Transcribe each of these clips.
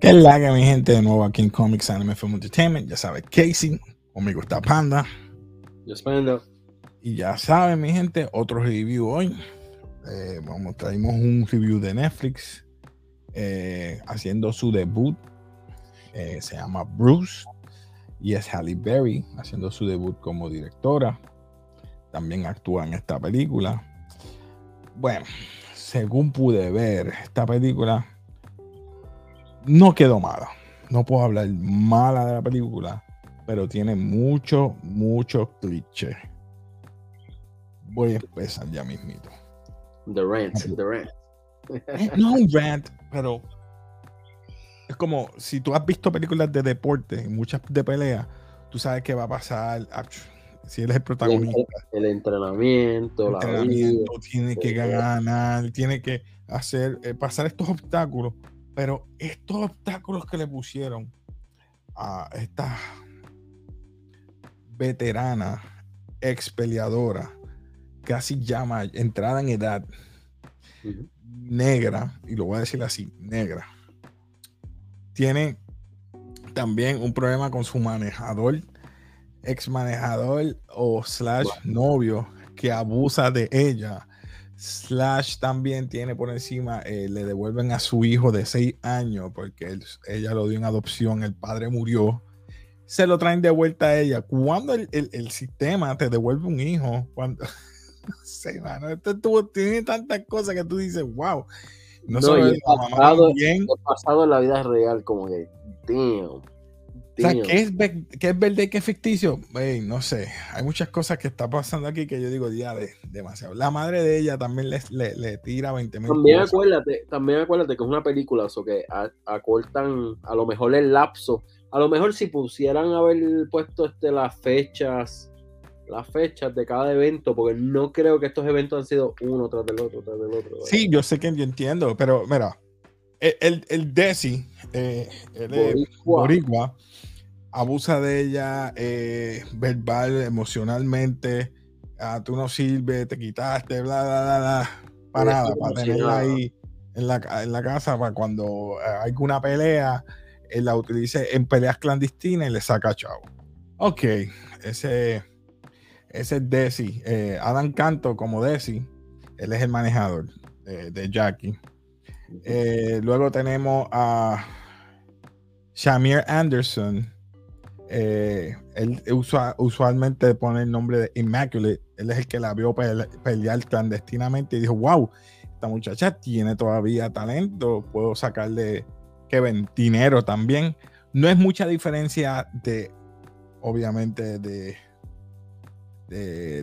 Que mi gente de nuevo aquí en Comics Anime Film Entertainment. Ya sabes, Casey, conmigo está Panda. Yo Panda. Y ya saben, mi gente, otro review hoy. Eh, vamos, traemos un review de Netflix eh, haciendo su debut. Eh, se llama Bruce y es Halle Berry haciendo su debut como directora. También actúa en esta película. Bueno, según pude ver, esta película no quedó mala. No puedo hablar mala de la película, pero tiene mucho, mucho cliché. Voy a empezar ya mismito. The rant, the rant. Eh, no un rant, pero es como si tú has visto películas de deporte, muchas de pelea, tú sabes qué va a pasar. Si él es el protagonista. El, entrenamiento, el entrenamiento tiene que ganar, tiene que hacer, eh, pasar estos obstáculos pero estos obstáculos que le pusieron a esta veterana, ex peleadora, casi llama entrada en edad, negra, y lo voy a decir así, negra, tiene también un problema con su manejador, ex manejador o slash novio que abusa de ella Slash también tiene por encima, eh, le devuelven a su hijo de 6 años porque ella lo dio en adopción, el padre murió. Se lo traen de vuelta a ella. Cuando el, sistema te devuelve un hijo, cuando. no sé, mano, esto tiene tantas cosas que tú dices, wow. No, solo el pasado, bien. pasado en la vida real, como que, damn. O sea, ¿qué es, ¿qué es verdad y qué es ficticio? no sé. Hay muchas cosas que está pasando aquí que yo digo, ya, de, demasiado. La madre de ella también le, le, tira 20 mil También acuérdate, también acuérdate que es una película, o que acortan a lo mejor el lapso. A lo mejor si pusieran haber puesto este, las fechas, las fechas de cada evento, porque no creo que estos eventos han sido uno tras del otro, tras del otro. Sí, yo sé que yo entiendo, pero mira, el, el, Desi, eh, el Boricua abusa de ella eh, verbal, emocionalmente. Ah, tú no sirves, te quitaste, bla, bla, bla, bla. Para nada, para tenerla ahí en la, en la casa, para cuando eh, hay una pelea, él la utilice en peleas clandestinas y le saca chavo. Ok, ese, ese es Desi. Eh, Adam Canto como Desi, él es el manejador de Jackie. Luego tenemos a Shamir Anderson, eh, él usualmente pone el nombre de Immaculate. Él es el que la vio pelear clandestinamente y dijo, wow, esta muchacha tiene todavía talento, puedo sacarle que ven dinero también. No es mucha diferencia de, obviamente, de,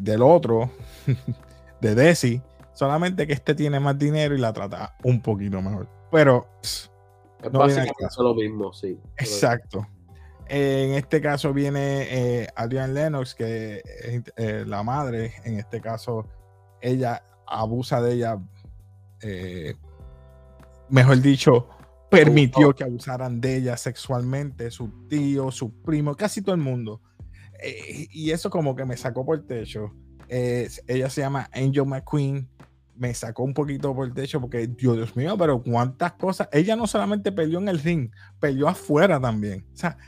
del otro, de Desi, solamente que este tiene más dinero y la trata un poquito mejor. Pero... Es básicamente lo mismo, sí. Exacto en este caso viene eh, Adrian Lennox, que es eh, la madre, en este caso, ella abusa de ella, eh, mejor dicho, permitió que abusaran de ella sexualmente, su tío, su primo, casi todo el mundo. y eso como que me sacó por el techo. Ella se llama Angel McQueen. Me sacó un poquito por el techo porque, Dios, mío, pero cuántas cosas. Ella no solamente peleó en el ring, peleó afuera también. O sea,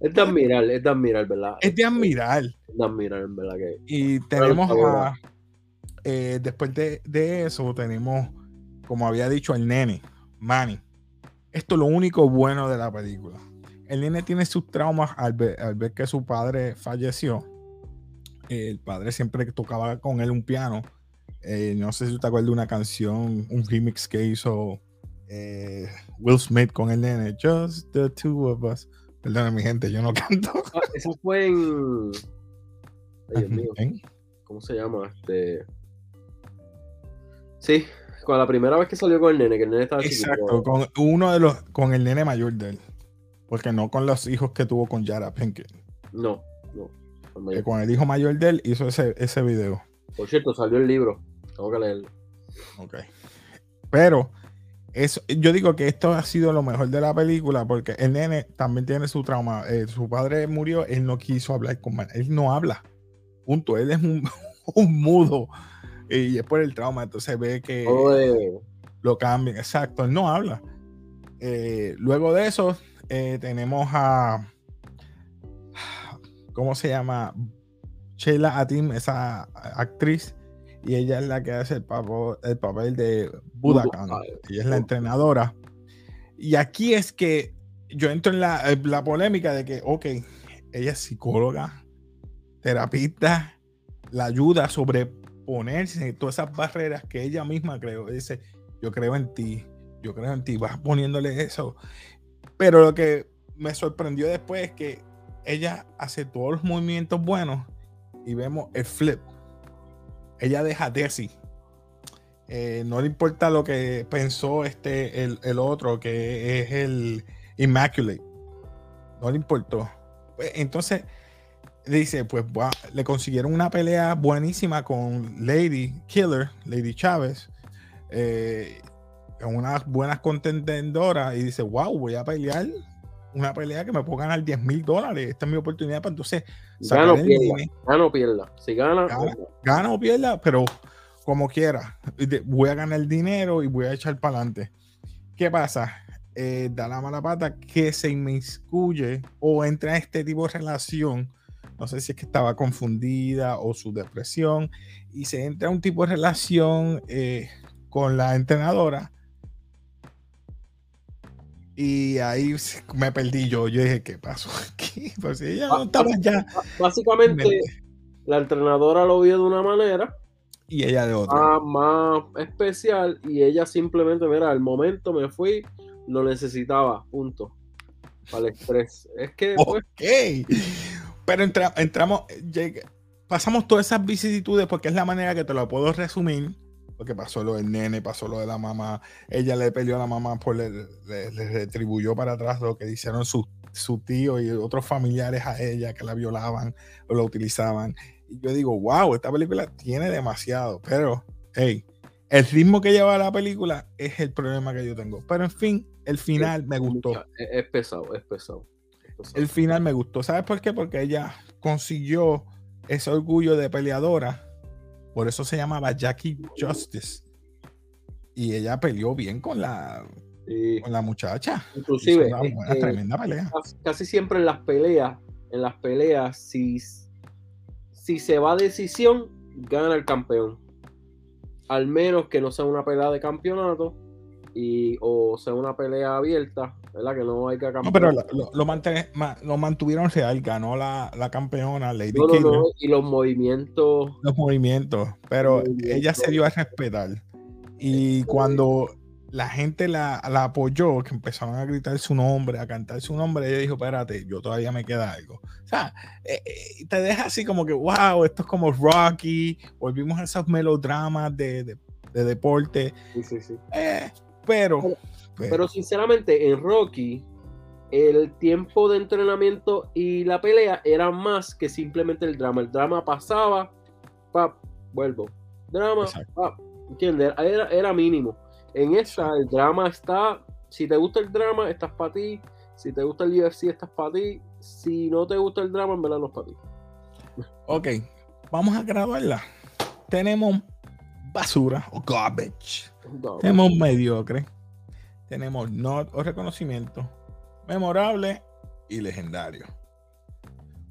es de admirar, es de admirar, ¿verdad? Es de admirar. Es de admirar, ¿verdad? Que... Y tenemos a. Eh, después de, eso, tenemos, como había dicho, el nene, Manny. Esto es lo único bueno de la película. El nene tiene sus traumas al ver, que su padre falleció. El padre siempre tocaba con él un piano. Eh, no sé si te acuerdas de una canción, un remix que hizo eh, Will Smith con el nene. Just the two of us. Perdona, mi gente, yo no canto. Ah, eso fue en. Ay, Dios mío. ¿Cómo se llama? Este. Sí, con la primera vez que salió con el nene, que el nene estaba Exacto, con uno de los. Con el nene mayor de él. Porque no con los hijos que tuvo con Yara Pinkett. No, no. Con el hijo mayor de él hizo ese, ese video. Por cierto, salió el libro. Tengo que leerlo. Ok. Pero yo digo que esto ha sido lo mejor de la película porque el nene también tiene su trauma. Eh, su padre murió, él no quiso hablar con él no habla. Punto. Él es un, mudo y es por el trauma. Entonces ve que lo cambian. Exacto, él no habla. Eh, luego de eso, eh, tenemos a. ¿Cómo se llama? Sheila Atim, esa actriz. Y ella es la que hace el papel, el papel de Budakan. Ella es la entrenadora. Y aquí es que yo entro en la, la polémica de que, ok, ella es psicóloga, terapista, la ayuda a sobreponerse todas esas barreras que ella misma creó. Dice, yo creo en ti, yo creo en ti, vas poniéndole eso. Pero lo que me sorprendió después es que ella hace todos los movimientos buenos y vemos el flip. Ella deja Desi. Eh, no le importa lo que pensó este, el, el otro, que es el Immaculate. No le importó. Pues, entonces, dice, pues le consiguieron una pelea buenísima con Lady Killer, Lady Chávez, eh, unas buenas contendedoras y dice, wow, voy a pelear una pelea que me puedo ganar 10 mil dólares. Esta es mi oportunidad para entonces gana o pierda, gana o pierda. Si gana, gana, o pierda, pero como quiera, voy a ganar el dinero y voy a echar para adelante. ¿Qué pasa? Eh, da la mala pata que se inmiscuye o entra en este tipo de relación no sé si es que estaba confundida o su depresión, y se entra a un tipo de relación eh, con la entrenadora. Y ahí me perdí yo. Yo dije, ¿qué pasó aquí? Pues ella no estaba ya. Básicamente, la entrenadora lo vio de una manera. Y ella de otra. Más, especial. Y ella simplemente, mira, al momento me fui, lo necesitaba. Punto. Para el estrés. Es que. Pues, ok. Pero entramos, pasamos todas esas vicisitudes porque es la manera que te lo puedo resumir. Porque pasó lo del nene, pasó lo de la mamá. Ella le peleó a la mamá, por le, retribuyó para atrás lo que hicieron su, su tío y otros familiares a ella que la violaban o la utilizaban. Y yo digo, wow, esta película tiene demasiado. Pero, hey, el ritmo que lleva la película es el problema que yo tengo. Pero en fin, el final me gustó. es pesado, es pesado el final me gustó. ¿Sabes por qué? Porque ella consiguió ese orgullo de peleadora. Por eso se llamaba Jackie Justice. Y ella peleó bien con la, con la muchacha. Inclusive, una, eh, tremenda pelea. Casi siempre en las peleas, en las peleas, si, si se va a decisión, gana el campeón. Al menos que no sea una pelea de campeonato y o sea una pelea abierta, ¿verdad? Que no hay que campeonar. No, pero lo, lo, mantuvieron real, ganó la, la campeona Lady no, no, y los movimientos. Los movimientos, pero ella se dio a respetar. Y cuando la gente la, apoyó, que empezaron a gritar su nombre, a cantar su nombre, ella dijo, espérate, yo todavía me queda algo. O sea, eh, eh, te deja así como que, wow, esto es como Rocky, volvimos a esos melodramas de, de, deporte. Sí, sí, sí. Eh, pero, pero, sinceramente, en Rocky, el tiempo de entrenamiento y la pelea era más que simplemente el drama. El drama pasaba, pap, vuelvo. Drama, pap, ¿entiendes? Era, era mínimo. En esa, el drama está. Si te gusta el drama, estás para ti. Si te gusta el UFC, estás para ti. Si no te gusta el drama, en verdad no es para ti. Ok, vamos a grabarla. Tenemos basura o garbage. Tenemos mediocre. Tenemos not o reconocimiento. Memorable y legendario.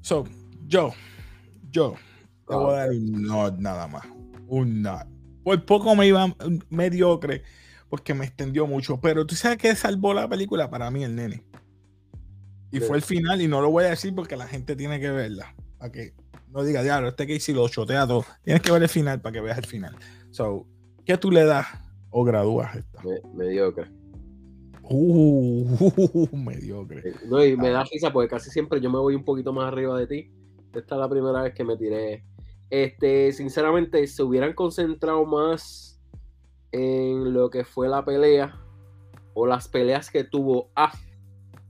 So, yo, yo, te voy a dar un not nada más. Un not. Por poco me iba mediocre porque me extendió mucho. Pero tú sabes que salvó la película para mí, el nene. Y fue el final, y no lo voy a decir porque la gente tiene que verla. Para que no diga, diablo, este que hice lo chotea todo. Tienes que ver el final para que veas el final. So, ¿qué tú le das o gradúas esta? mediocre. Uh, mediocre. Eh, no, y me ah. da risa porque casi siempre yo me voy un poquito más arriba de ti. Esta es la primera vez que me tiré. Este, sinceramente, se hubieran concentrado más en lo que fue la pelea o las peleas que tuvo A.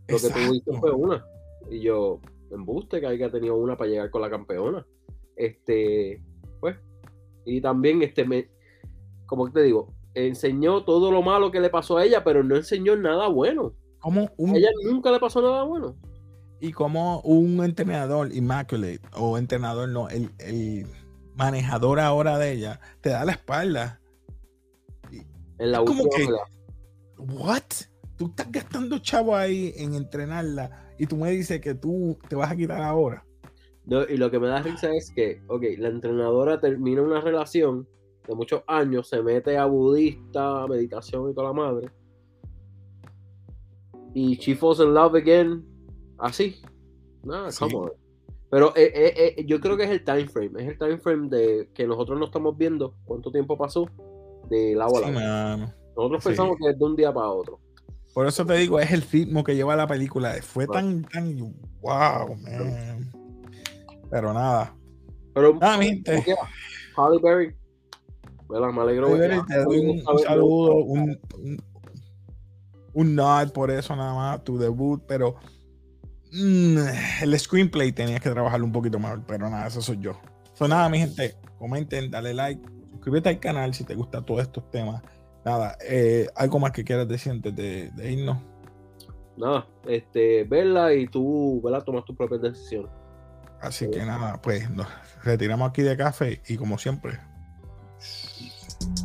Lo que tuviste fue una. Y yo, embuste que haya tenido una para llegar con la campeona. Este, pues, y también, este, me, como te digo, enseñó todo lo malo que le pasó a ella, pero no enseñó nada bueno. Como un... Ella nunca le pasó nada bueno. Y como un entrenador immaculate, o entrenador no, el, el manejador ahora de ella, te da la espalda. En la última que, ¿What? tú estás gastando chavo ahí en entrenarla y tú me dices que tú te vas a quitar ahora. y lo que me da risa es que, ok, la entrenadora termina una relación de muchos años, se mete a budista, meditación y toda la madre. Y she falls in love again, así. Nada, Pero eh, eh, eh, yo creo que es el time frame, es el time frame de que nosotros no estamos viendo cuánto tiempo pasó de la a Nosotros pensamos que es de un día para otro. Por eso te digo, es el ritmo que lleva la película. Fue tan, tan, wow, man. Pero nada. Pero, nada, mi gente. Holly Berry. Me alegro. te doy un, saludo, un, un, nod por eso nada más, tu debut, pero mm, el screenplay tenías que trabajarlo un poquito mejor, pero nada, eso soy yo. So, nada, mi gente, comenten, dale like, suscríbete al canal si te gustan todos estos temas nada, eh, algo más que quieras decir antes de, irnos. Nada, este, verla y tú, ¿verdad? Tomas tu propia decisión. Así que nada, pues nos retiramos aquí de café y como siempre.